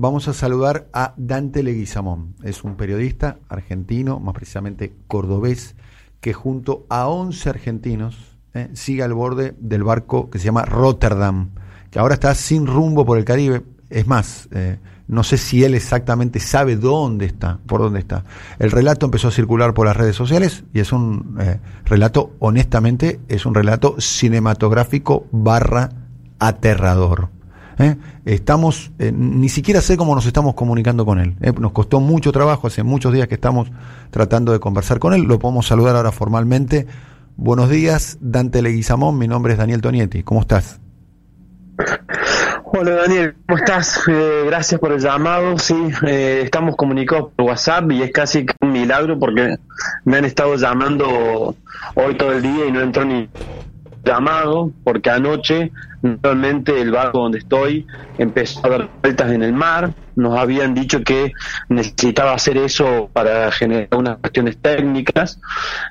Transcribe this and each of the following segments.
Vamos a saludar a Dante Leguizamón. Es un periodista argentino, más precisamente cordobés, que junto a 11 argentinos eh, sigue al borde del barco que se llama Rotterdam, que ahora está sin rumbo por el Caribe. Es más, eh, no sé si él exactamente sabe dónde está, por dónde está. El relato empezó a circular por las redes sociales y es un eh, relato, honestamente, es un relato cinematográfico barra aterrador. ¿Eh? Estamos, eh, ni siquiera sé cómo nos estamos comunicando con él. Nos costó mucho trabajo, hace muchos días que estamos tratando de conversar con él. Lo podemos saludar ahora formalmente. Buenos días, Dante Leguizamón. Mi nombre es Daniel Tonietti. ¿Cómo estás? Hola Daniel, ¿cómo estás? Eh, gracias por el llamado. Sí, eh, estamos comunicados por WhatsApp y es casi un milagro porque me han estado llamando hoy todo el día y no entró ni llamado porque anoche realmente el barco donde estoy empezó a dar vueltas en el mar. Nos habían dicho que necesitaba hacer eso para generar unas cuestiones técnicas,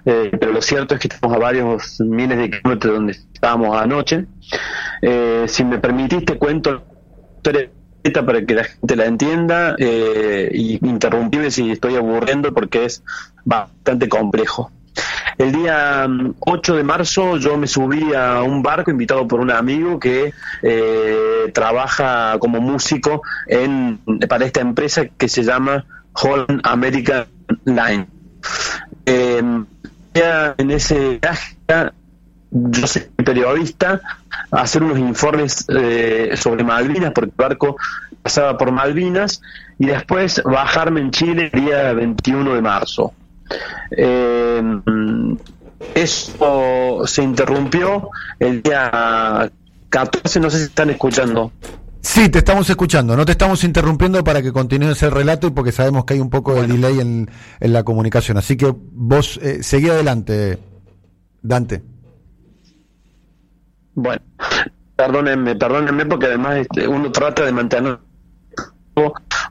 eh, pero lo cierto es que estamos a varios miles de kilómetros donde estábamos anoche. Eh, si me permitiste, cuento para que la gente la entienda eh, y interrumpirme si estoy aburriendo porque es bastante complejo. El día 8 mm, de marzo yo me subí a un barco invitado por un amigo que eh, trabaja como músico en, para esta empresa que se llama Holland American Line. Eh, en ese viaje yo soy periodista, hacer unos informes eh, sobre Malvinas, porque el barco pasaba por Malvinas, y después bajarme en Chile el día 21 de marzo. Eh, eso se interrumpió el día 14, no sé si están escuchando. Sí, te estamos escuchando, no te estamos interrumpiendo para que continúes el relato y porque sabemos que hay un poco de delay en, la comunicación. Así que vos eh, seguí adelante, Dante. Bueno, perdónenme, perdónenme porque además este, uno trata de mantener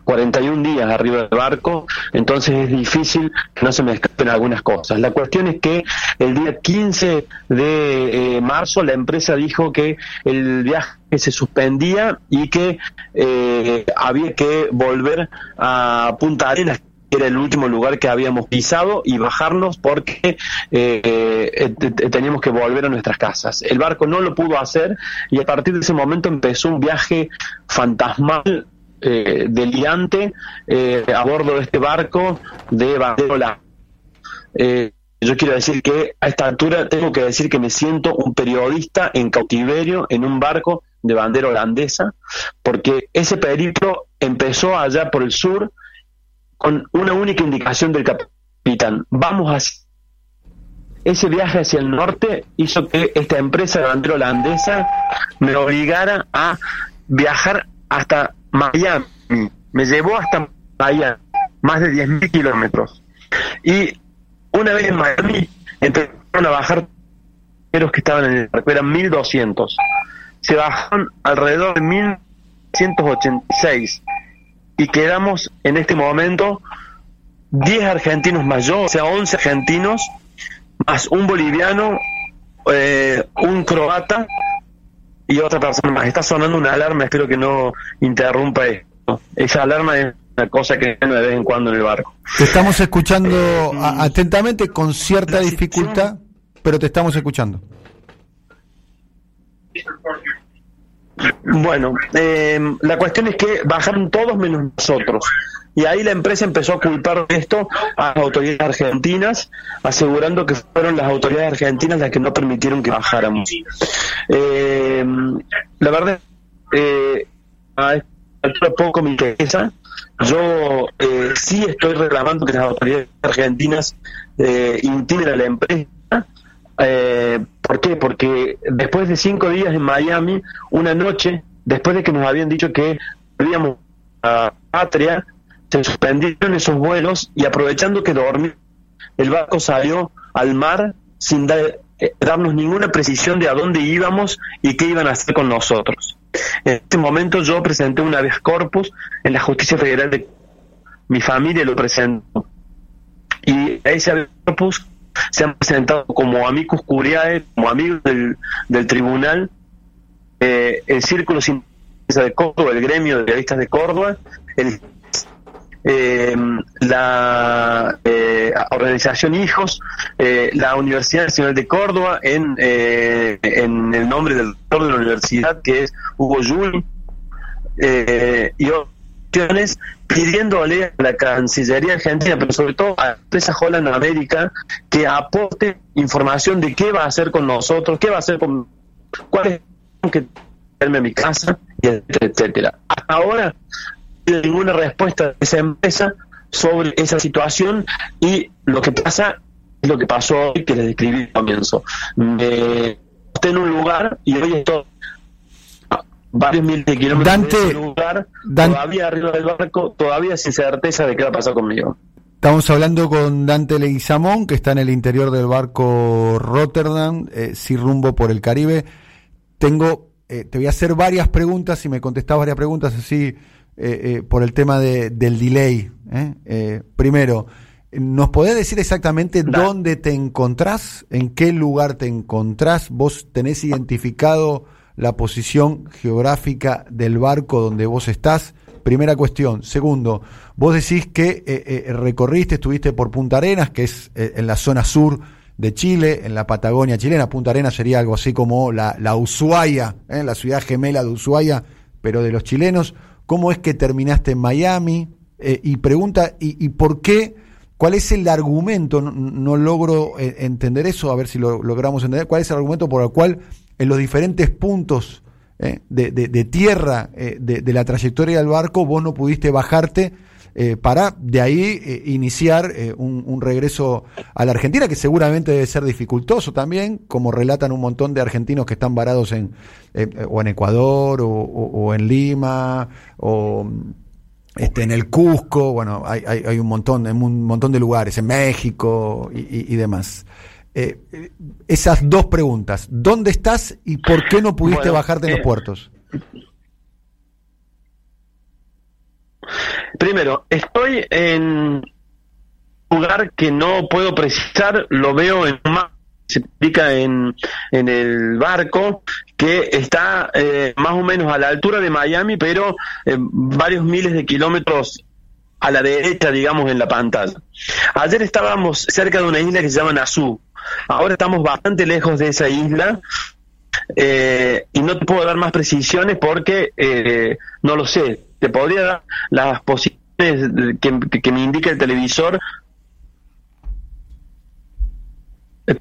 41 días arriba del barco, entonces es difícil que no se me escapen algunas cosas. La cuestión es que el día 15 de eh, marzo la empresa dijo que el viaje se suspendía y que eh, había que volver a Punta Arenas que era el último lugar que habíamos pisado y bajarnos porque eh, teníamos que volver a nuestras casas. El barco no lo pudo hacer y a partir de ese momento empezó un viaje fantasmal eh, delirante eh, a bordo de este barco de bandera eh, yo quiero decir que a esta altura tengo que decir que me siento un periodista en cautiverio en un barco de bandera holandesa, porque ese periplo empezó allá por el sur con una única indicación del capitán. Vamos a ese viaje hacia el norte hizo que esta empresa de bandera holandesa me obligara a viajar hasta Miami. Me llevó hasta Miami, más de 10.000 kilómetros. Y una vez en Miami empezaron a bajar los que estaban en el barco, eran 1.200. Se bajaron alrededor de 1.186 y quedamos en este momento 10 argentinos yo, o sea, 11 argentinos, más un boliviano, eh, un croata y otra persona más. Está sonando una alarma, espero que no interrumpa esto. Esa alarma es una cosa que de vez en cuando en el barco. Te estamos escuchando eh, atentamente con cierta dificultad, pero te estamos escuchando. Bueno, eh, la cuestión es que bajaron todos menos nosotros. Y ahí la empresa empezó a culpar esto a las autoridades argentinas, asegurando que fueron las autoridades argentinas las que no permitieron que bajáramos. Eh, la verdad, eh, a esta poco me interesa. Yo eh, sí estoy reclamando que las autoridades argentinas eh, a la empresa. Eh, ¿Por qué? Porque después de cinco días en Miami, una noche, después de que nos habían dicho que volvíamos a Patria, se suspendieron esos vuelos y aprovechando que dormí, el barco salió al mar sin eh, darnos ninguna precisión de a dónde íbamos y qué iban a hacer con nosotros. En este momento yo presenté una vez corpus en la justicia federal de mi familia lo presentó y ese corpus se han presentado como amicus curiae, como amigos del, del tribunal, eh, el círculo sin de Córdoba, el gremio de periodistas de Córdoba, el eh, la eh, organización Hijos, eh, la Universidad Nacional de Córdoba, en, en el nombre del doctor de la universidad, que es Hugo Juli, y opciones pidiéndole a la Cancillería Argentina, pero sobre todo a la empresa Holland América, que aporte información de qué va a hacer con nosotros, qué va a hacer con cuál es que mi casa, etcétera. Hasta ahora ninguna respuesta de esa empresa sobre esa situación y lo que pasa es lo que pasó hoy que les describí al comienzo. Me estoy en un lugar y hoy estoy varios miles de kilómetros de ese lugar, todavía arriba del barco, todavía sin certeza de qué va a pasar conmigo. Estamos hablando con Dante Leguizamón, que está en el interior del barco Rotterdam, eh, sin rumbo por el Caribe. Tengo, eh, te voy a hacer varias preguntas, si me contestás varias preguntas así eh, eh, por el tema de, del delay. ¿eh? primero, ¿nos podés decir exactamente dónde te encontrás? ¿En qué lugar te encontrás? ¿Vos tenés identificado la posición geográfica del barco donde vos estás? Primera cuestión. Segundo, vos decís que recorriste, estuviste por Punta Arenas, que es en la zona sur de Chile, en la Patagonia chilena. Punta Arenas sería algo así como la, la Ushuaia, la ciudad gemela de Ushuaia, pero de los chilenos cómo es que terminaste en Miami eh, y pregunta, y, por qué? ¿Cuál es el argumento? No, logro eh, entender eso, a ver si lo logramos entender. ¿Cuál es el argumento por el cual en los diferentes puntos eh, de, tierra de, la trayectoria del barco vos no pudiste bajarte para de ahí iniciar un, un, regreso a la Argentina, que seguramente debe ser dificultoso también, como relatan un montón de argentinos que están varados en, o en Ecuador o, en Lima o este, en el Cusco, bueno, hay, hay, un montón, en un montón de lugares, en México y, demás. Eh, esas dos preguntas, ¿dónde estás y por qué no pudiste bajarte en los eh, puertos? Primero, estoy en un lugar que no puedo precisar, lo veo en se en, en el barco que está eh, más o menos a la altura de Miami, pero eh, varios miles de kilómetros a la derecha, digamos, en la pantalla. Ayer estábamos cerca de una isla que se llama Nassau. Ahora estamos bastante lejos de esa isla eh, y no te puedo dar más precisiones porque no lo sé. Te podría dar las posiciones que, que me indica el televisor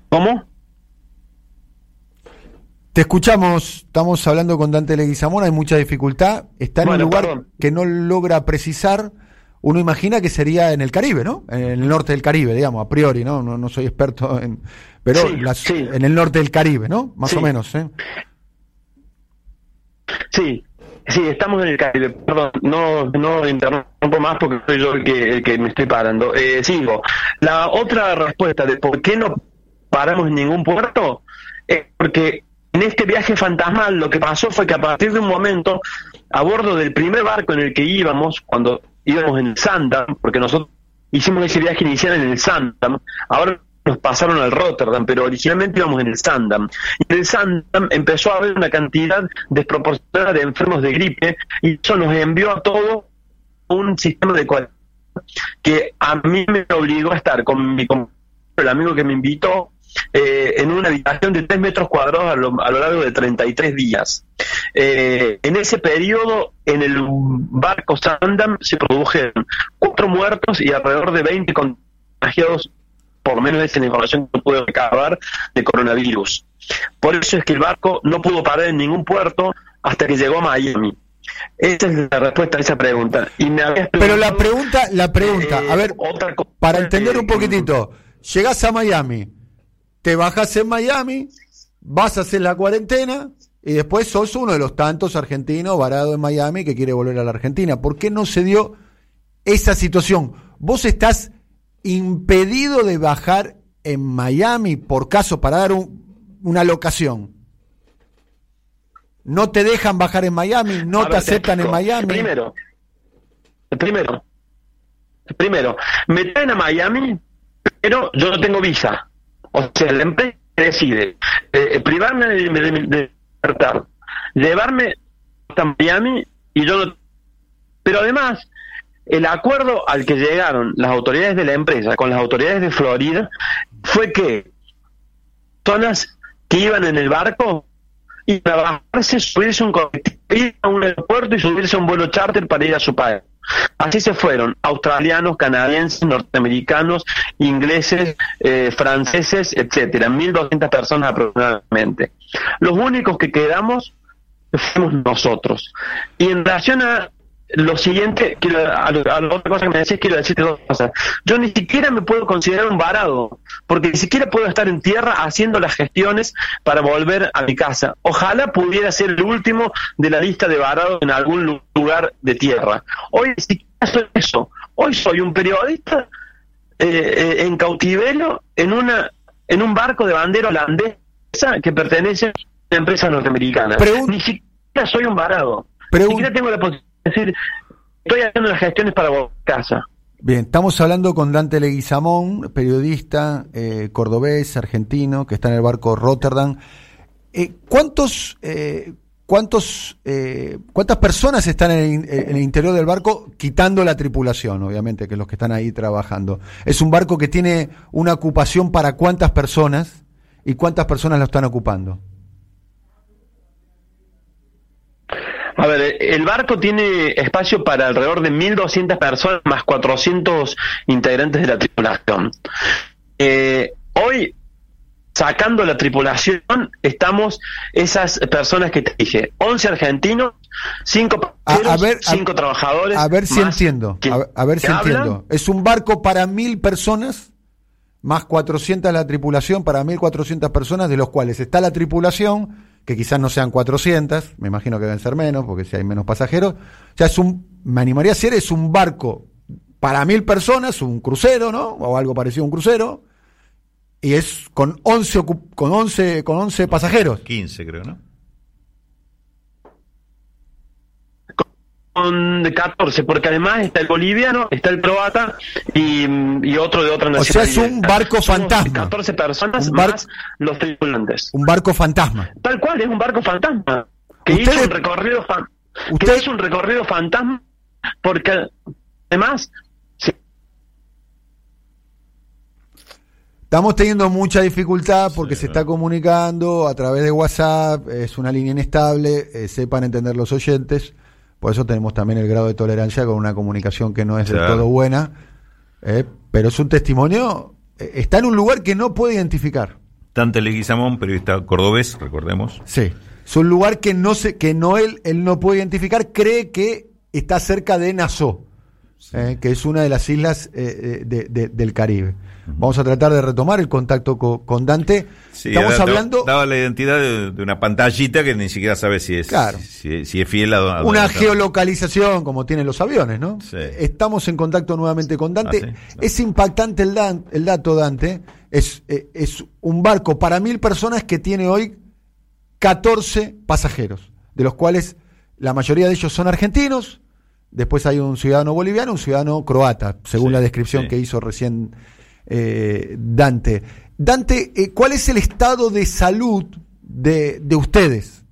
¿Cómo? Te escuchamos, estamos hablando con Dante Leguizamón, hay mucha dificultad, está en un lugar que no logra precisar, uno imagina que sería en el Caribe, ¿no? En el norte del Caribe, digamos, a priori, ¿no? No, soy experto en... Pero en el norte del Caribe, ¿no? Más o menos, ¿eh? Sí, Sí, estamos en el Caribe. Perdón, no, no interrumpo más porque soy yo el que, el que me estoy parando. Eh, sigo. La otra respuesta de por qué no paramos en ningún puerto, es porque en este viaje fantasmal lo que pasó fue que a partir de un momento, a bordo del primer barco en el que íbamos, cuando íbamos en el Sandam, porque nosotros hicimos ese viaje inicial en el Sandam, ahora nos pasaron al Rotterdam, pero originalmente íbamos en el Sandam. Y en el Sandam empezó a haber una cantidad desproporcionada de enfermos de gripe y eso nos envió a todo un sistema de cuarentena que a mí me obligó a estar con mi el amigo que me invitó eh, en una habitación de 3 metros cuadrados a lo, largo de 33 días. Eh, en ese periodo, en el barco Sandam se produjeron cuatro muertos y alrededor de 20 contagiados, por lo menos esa es la información que pude recabar, de coronavirus. Por eso es que el barco no pudo parar en ningún puerto hasta que llegó a Miami. Esa es la respuesta a esa pregunta. Y me Pero la pregunta, la pregunta, a ver, otra para entender un poquitito, llegas a Miami, te bajas en Miami, vas a hacer la cuarentena y después sos uno de los tantos argentinos varados en Miami que quiere volver a la Argentina. ¿Por qué no se dio esa situación? Vos estás impedido de bajar en Miami por caso para dar una locación. No te dejan bajar en Miami, no te aceptan en Miami. Primero, primero, primero, me traen a Miami, pero yo no tengo visa. O sea, la empresa decide eh, privarme de, libertad, llevarme hasta Miami y yo no... Pero además, el acuerdo al que llegaron las autoridades de la empresa con las autoridades de Florida fue que personas que iban en el barco y trabajarse, subirse un ir a un aeropuerto y subirse a un vuelo charter para ir a su país. Así se fueron australianos, canadienses, norteamericanos, ingleses, eh, franceses, etcétera, 1.200 personas aproximadamente. Los únicos que quedamos fuimos nosotros. Y en relación a lo siguiente, quiero, a, la otra cosa que me decís, quiero decirte dos cosas. Yo ni siquiera me puedo considerar un varado, porque ni siquiera puedo estar en tierra haciendo las gestiones para volver a mi casa. Ojalá pudiera ser el último de la lista de varados en algún lugar de tierra. Hoy ni siquiera soy eso. Hoy soy un periodista eh, eh, en cautiverio en, una, en un barco de bandera holandesa que pertenece a una empresa norteamericana. ni siquiera soy un varado. Ni siquiera tengo la posibilidad es decir, estoy haciendo las gestiones para casa. Bien, estamos hablando con Dante Leguizamón, periodista eh, cordobés, argentino, que está en el barco Rotterdam. Eh, ¿Cuántos, eh, cuántos, eh, cuántas personas están en el, interior del barco, quitando la tripulación, obviamente, que los que están ahí trabajando? ¿Es un barco que tiene una ocupación para cuántas personas y cuántas personas lo están ocupando? A ver, el barco tiene espacio para alrededor de 1.200 personas más 400 integrantes de la tripulación. Eh, hoy, sacando la tripulación, estamos esas personas que te dije, 11 argentinos, 5 cinco trabajadores. A ver si entiendo, a, ver si entiendo. Es un barco para mil personas más 400 la tripulación para 1.400 personas, de los cuales está la tripulación, que quizás no sean 400, me imagino que deben ser menos, porque si hay menos pasajeros. O sea, es un, me animaría a decir, es un barco para mil personas, un crucero, ¿no? O algo parecido a un crucero, y es con 11, con 11, con 11 pasajeros. 15 creo, ¿no? De 14, porque además está el boliviano, está el croata y, otro de otra nacionalidad. O sea, es un barco fantasma. 14 personas más los tripulantes. Un barco fantasma. Tal cual, es un barco fantasma. Que hizo un recorrido usted... hizo un recorrido fantasma porque además Estamos teniendo mucha dificultad porque se está comunicando a través de WhatsApp, es una línea inestable, eh, sepan entender los oyentes. Por eso tenemos también el grado de tolerancia con una comunicación que no es del todo buena, eh, pero es un testimonio, eh, está en un lugar que no puede identificar. Dante Leguizamón, periodista cordobés, recordemos. Sí, es un lugar que no se, que no él, él no puede identificar, cree que está cerca de Nassau, eh, que es una de las islas del Caribe. Vamos a tratar de retomar el contacto con, Dante. Estamos hablando. Daba la identidad de, una pantallita que ni siquiera sabe si es, si, es fiel a. una geolocalización, como tienen los aviones, ¿no? Estamos en contacto nuevamente con Dante. Ah, es impactante el, el dato, Dante. Es, eh, es un barco para mil personas que tiene hoy 14 pasajeros, de los cuales la mayoría de ellos son argentinos. Después hay un ciudadano boliviano, un ciudadano croata, según la descripción que hizo recién eh, Dante. Dante, eh, ¿cuál es el estado de salud de, ustedes?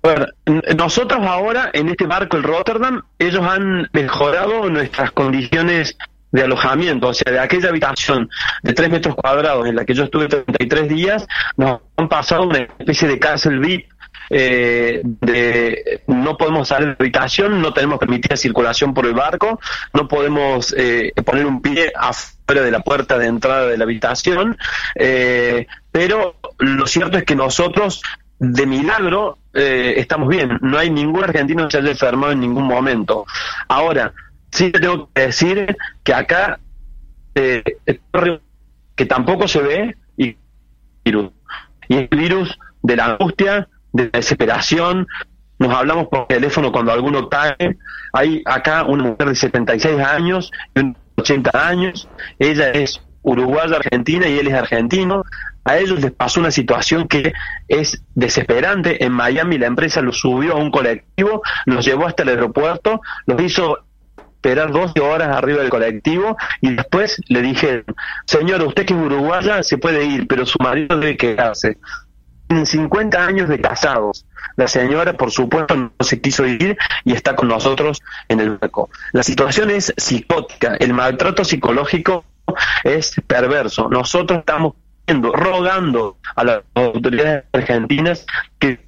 Bueno, nosotros ahora en este barco, el Rotterdam, ellos han mejorado nuestras condiciones de alojamiento, o sea, de aquella habitación de 3 metros cuadrados en la que yo estuve 33 días, nos han pasado una especie de cárcel VIP eh, de, no podemos salir de habitación, no tenemos permitida circulación por el barco, no podemos eh, poner un pie afuera de la puerta de entrada de la habitación, eh, pero lo cierto es que nosotros de milagro eh, estamos bien, no hay ningún argentino que se haya enfermado en ningún momento. Ahora, sí te tengo que decir que acá que tampoco se ve y virus. Y el virus de la angustia, de desesperación, nos hablamos por teléfono cuando alguno cae. Hay acá una mujer de 76 años y un 80 años, ella es uruguaya argentina y él es argentino. A ellos les pasó una situación que es desesperante. En Miami la empresa los subió a un colectivo, los llevó hasta el aeropuerto, los hizo esperar 12 horas arriba del colectivo y después le dije, señor, usted que es uruguaya se puede ir, pero su marido debe quedarse. tienen 50 años de casados. La señora, por supuesto, no se quiso ir y está con nosotros en el barco. La situación es psicótica, el maltrato psicológico es perverso. Nosotros estamos rogando a las autoridades argentinas que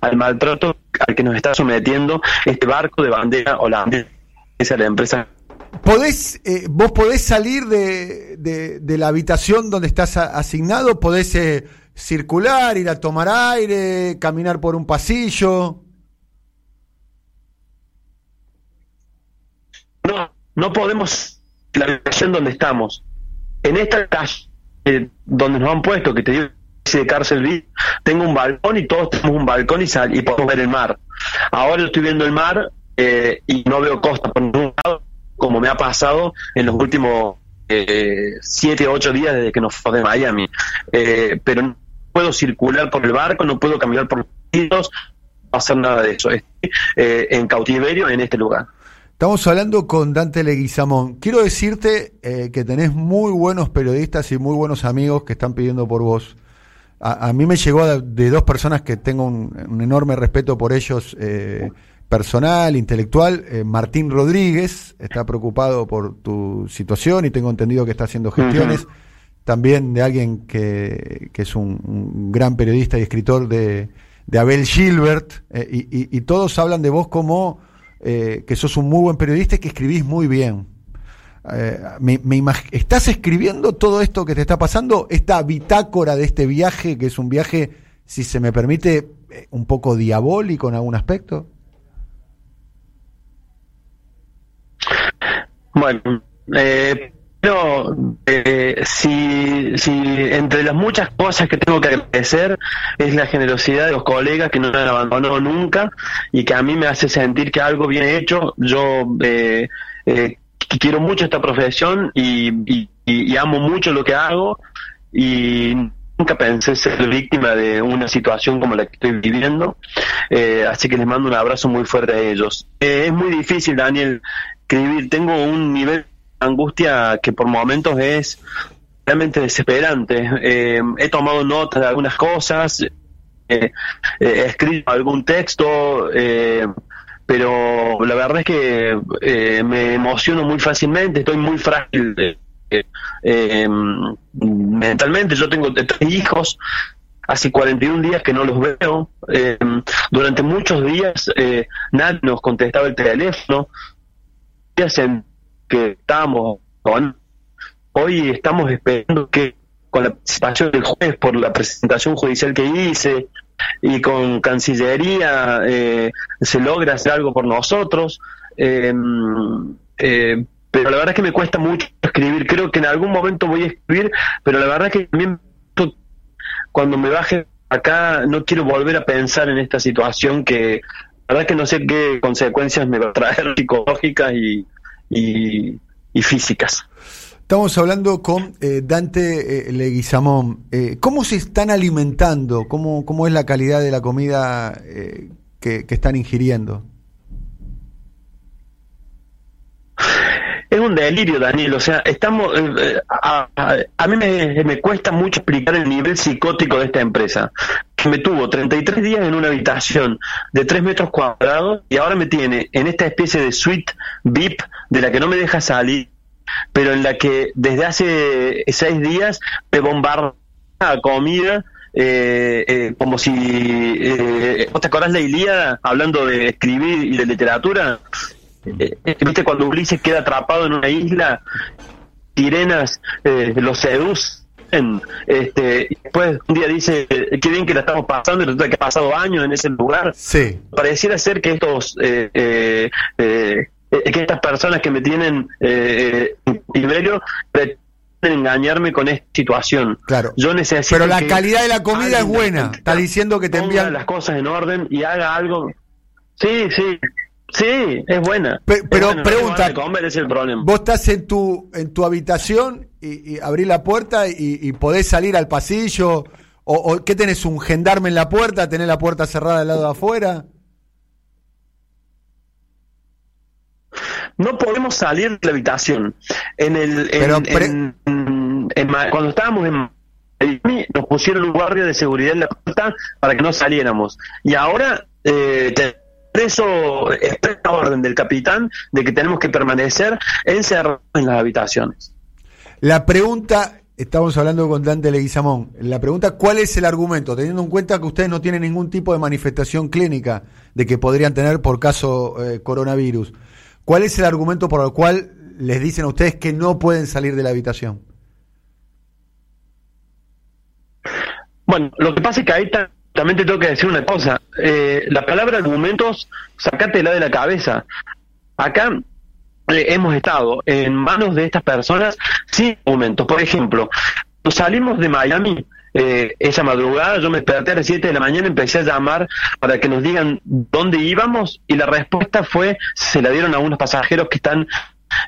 al maltrato al que nos está sometiendo este barco de bandera holandesa, la empresa ¿Podés, eh, ¿Vos podés salir de, de, la habitación donde estás asignado? ¿Podés eh, circular, ir a tomar aire, caminar por un pasillo? No, no podemos la habitación donde estamos. En esta calle eh, donde nos han puesto, que te digo de cárcel tengo un balcón y todos tenemos un balcón y, sal, y podemos ver el mar. Ahora estoy viendo el mar y no veo costa por ningún lado como me ha pasado en los últimos eh, siete o ocho días desde que nos fue de Miami. Eh, pero no puedo circular por el barco, no puedo caminar por los pisos, no hacer nada de eso. Estoy eh, en cautiverio en este lugar. Estamos hablando con Dante Leguizamón. Quiero decirte que tenés muy buenos periodistas y muy buenos amigos que están pidiendo por vos. A, mí me llegó de, dos personas que tengo un, enorme respeto por ellos. Eh, personal, intelectual. Eh, Martín Rodríguez está preocupado por tu situación y tengo entendido que está haciendo gestiones. También de alguien que, que es un, gran periodista y escritor de, de Abel Gilbert. Eh, y, y, todos hablan de vos como eh, que sos un muy buen periodista y que escribís muy bien. Me, ¿Estás escribiendo todo esto que te está pasando? Esta bitácora de este viaje, que es un viaje, si se me permite, un poco diabólico en algún aspecto. Bueno, eh, pero eh, si, si entre las muchas cosas que tengo que agradecer es la generosidad de los colegas que no me han abandonado nunca y que a mí me hace sentir que algo bien hecho. Yo eh, eh, quiero mucho esta profesión y, amo mucho lo que hago y nunca pensé ser víctima de una situación como la que estoy viviendo, eh, así que les mando un abrazo muy fuerte a ellos. Eh, es muy difícil, Daniel, tengo un nivel de angustia que por momentos es realmente desesperante. Eh, he tomado nota de algunas cosas, he escrito algún texto, pero la verdad es que me emociono muy fácilmente, estoy muy frágil mentalmente. Yo tengo tres hijos, hace 41 días que no los veo. durante muchos días nadie nos contestaba el teléfono en que estamos con, hoy estamos esperando que con la participación del juez por la presentación judicial que hice y con Cancillería eh, se logra hacer algo por nosotros. Eh, eh, pero la verdad es que me cuesta mucho escribir. Creo que en algún momento voy a escribir, pero la verdad es que también cuando me baje acá no quiero volver a pensar en esta situación que la verdad que no sé qué consecuencias me va a traer psicológicas y, y, físicas. Estamos hablando con eh, Dante eh, Leguizamón. Eh, ¿Cómo se están alimentando? ¿Cómo, ¿Cómo es la calidad de la comida que, están ingiriendo? Es un delirio, Daniel. O sea, estamos. a, a, mí me, me, cuesta mucho explicar el nivel psicótico de esta empresa. Que me tuvo 33 días en una habitación de 3 metros cuadrados y ahora me tiene en esta especie de suite VIP de la que no me deja salir, pero en la que desde hace seis días me bombarda comida. Eh, eh, como si eh, ¿vos te acordás la Ilíada hablando de escribir y de literatura? Eh, ¿Viste cuando Ulises queda atrapado en una isla? Sirenas los seducen este, y después un día dice qué bien que la estamos pasando y resulta que ha pasado años en ese lugar. Sí. Pareciera ser que estos eh, eh, que estas personas que me tienen eh, eh pretenden engañarme con esta situación. Claro. Yo necesito Pero la calidad de la comida es buena. Está diciendo que te envían las cosas en orden y haga algo. Sí, sí. Sí, es buena. pero pregunta, comer es el problema. vos estás en tu en tu habitación y, y abrís la puerta y, podés salir al pasillo o, o qué tenés un gendarme en la puerta, tenés la puerta cerrada del lado de afuera. No podemos salir de la habitación. En el, cuando estábamos en Miami, nos pusieron un guardia de seguridad en la puerta para que no saliéramos. Y ahora eh, eso es la orden del capitán de que tenemos que permanecer encerrados en las habitaciones. La pregunta, estamos hablando con Dante Leguizamón, la pregunta, ¿cuál es el argumento? Teniendo en cuenta que ustedes no tienen ningún tipo de manifestación clínica de que podrían tener por caso eh, coronavirus, ¿cuál es el argumento por el cual les dicen a ustedes que no pueden salir de la habitación? Bueno, lo que pasa es que ahí también te tengo que decir una cosa. Eh, la palabra argumentos, sacátela de la cabeza. Acá eh, hemos estado en manos de estas personas sin argumentos. Por ejemplo, salimos de Miami, eh, esa madrugada yo me desperté a las 7 de la mañana, empecé a llamar para que nos digan dónde íbamos y la respuesta fue, se la dieron a unos pasajeros que están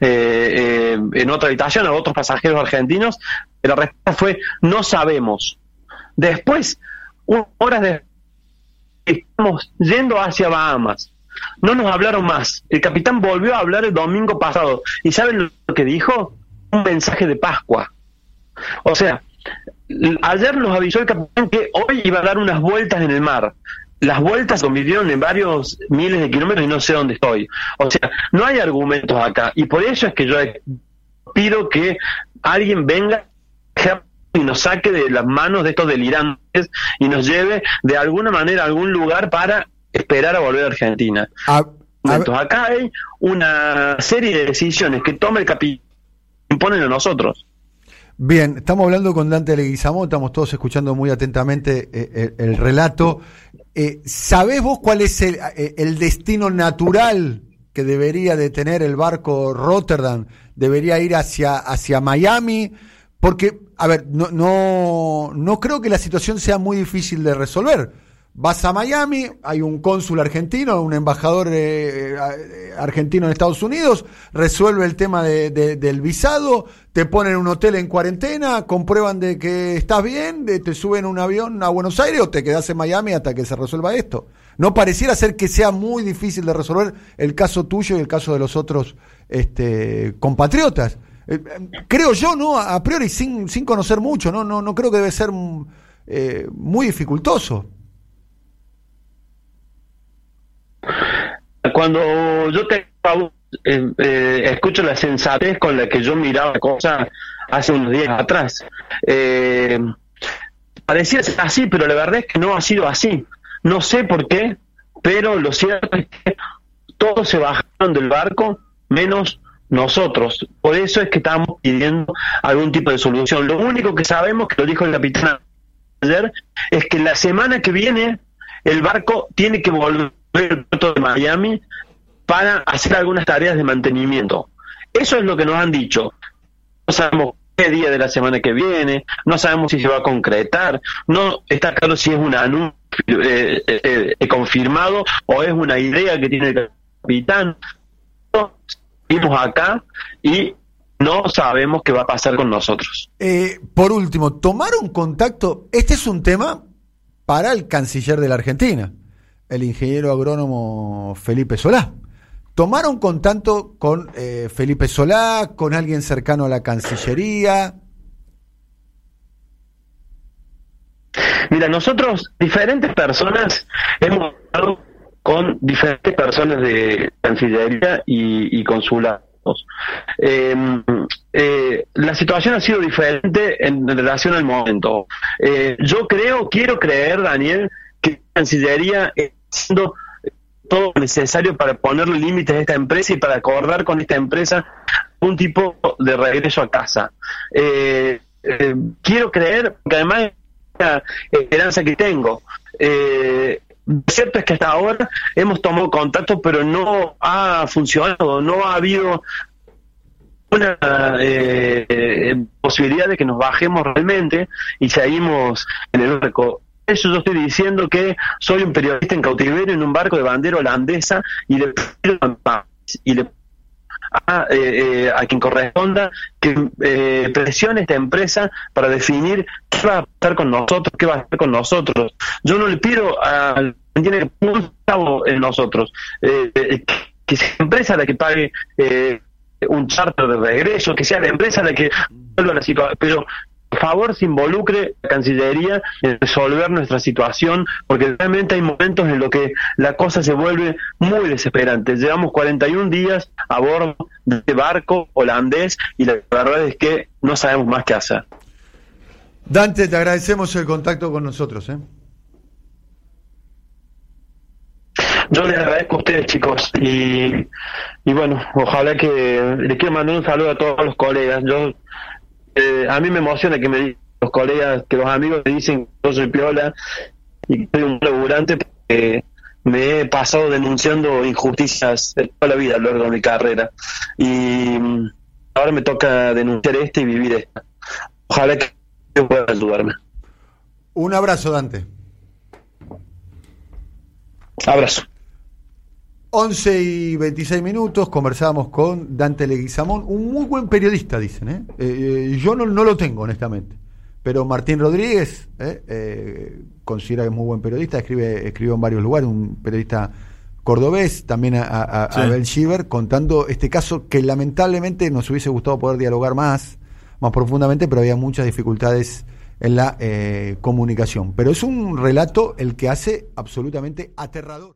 eh, en otra habitación, a otros pasajeros argentinos, la respuesta fue, no sabemos. Después, horas de estamos yendo hacia Bahamas. No nos hablaron más. El capitán volvió a hablar el domingo pasado. ¿Y saben lo que dijo? Un mensaje de Pascua. O sea, ayer nos avisó el capitán que hoy iba a dar unas vueltas en el mar. Las vueltas se convirtieron en varios miles de kilómetros y no sé dónde estoy. O sea, no hay argumentos acá. Y por eso es que yo pido que alguien venga y nos saque de las manos de estos delirantes y nos lleve de alguna manera a algún lugar para esperar a volver a Argentina. Entonces, acá hay una serie de decisiones que toma el capitán imponen a nosotros. Bien, estamos hablando con Dante Leguizamón, estamos todos escuchando muy atentamente eh, el, relato. Eh, ¿Sabés vos cuál es el, eh, el, destino natural que debería de tener el barco Rotterdam? ¿Debería ir hacia, hacia Miami? Porque, a ver, no, no, no creo que la situación sea muy difícil de resolver. Vas a Miami, hay un cónsul argentino, un embajador eh, eh, argentino en Estados Unidos, resuelve el tema de, del visado, te ponen un hotel en cuarentena, comprueban de que estás bien, te suben un avión a Buenos Aires o te quedas en Miami hasta que se resuelva esto. No pareciera ser que sea muy difícil de resolver el caso tuyo y el caso de los otros este, compatriotas. Eh, creo yo, ¿no? A priori, sin, sin conocer mucho, ¿no? No, no creo que debe ser eh, muy dificultoso. Cuando yo te eh, escucho la sensatez con la que yo miraba la cosa hace unos días atrás, eh, parecía así, pero la verdad es que no ha sido así. No sé por qué, pero lo cierto es que todos se bajaron del barco, menos nosotros. Por eso es que estamos pidiendo algún tipo de solución. Lo único que sabemos, que lo dijo el capitán ayer, es que la semana que viene el barco tiene que volver puerto de Miami para hacer algunas tareas de mantenimiento. Eso es lo que nos han dicho. No sabemos qué día de la semana que viene, no sabemos si se va a concretar, no está claro si es un anuncio eh, eh, eh, confirmado o es una idea que tiene el capitán acá y no sabemos qué va a pasar con nosotros. Eh, por último, ¿tomaron contacto? Este es un tema para el canciller de la Argentina, el ingeniero agrónomo Felipe Solá. ¿Tomaron contacto con eh, Felipe Solá, con alguien cercano a la Cancillería? Mira, nosotros, diferentes personas, hemos hablado con diferentes personas de Cancillería y, consulados. Eh, eh, la situación ha sido diferente en, relación al momento. Eh, yo creo, quiero creer, Daniel, que Cancillería haciendo todo lo necesario para ponerle límites a esta empresa y para acordar con esta empresa un tipo de regreso a casa. quiero creer, que además es la esperanza que tengo. Eh, cierto es que hasta ahora hemos tomado contacto, pero no ha funcionado, no ha habido una eh, posibilidad de que nos bajemos realmente y seguimos en el barco. Eso yo estoy diciendo que soy un periodista en cautiverio en un barco de bandera holandesa y le y le a, eh, eh, a quien corresponda que eh, presione esta empresa para definir qué va a pasar con nosotros, qué va a hacer con nosotros. Yo no le pido a tiene un en nosotros, eh, que sea la empresa la que pague un charter de regreso, que sea la empresa la que vuelva la situación, pero favor se involucre la Cancillería en resolver nuestra situación, porque realmente hay momentos en los que la cosa se vuelve muy desesperante. Llevamos 41 días a bordo de este barco holandés y la verdad es que no sabemos más qué hacer. Dante, te agradecemos el contacto con nosotros. ¿eh? Yo les agradezco a ustedes, chicos, y, y bueno, ojalá que les quiero mandar un saludo a todos los colegas. Yo eh, a mí me emociona que me los colegas, que los amigos me dicen que yo soy piola y que soy un laburante porque me he pasado denunciando injusticias toda la vida a lo largo de mi carrera. Y mm, ahora me toca denunciar este y vivir esta. Ojalá que pueda ayudarme. Un abrazo, Dante. Abrazo. 11 y 26 minutos, conversábamos con Dante Leguizamón, un muy buen periodista, dicen. ¿eh? eh, eh yo no, no, lo tengo, honestamente. Pero Martín Rodríguez ¿eh? eh, considera que es muy buen periodista, escribe escribió en varios lugares, un periodista cordobés, también a, a, Abel Schieber, contando este caso que lamentablemente nos hubiese gustado poder dialogar más, más profundamente, pero había muchas dificultades en la comunicación. Pero es un relato el que hace absolutamente aterrador.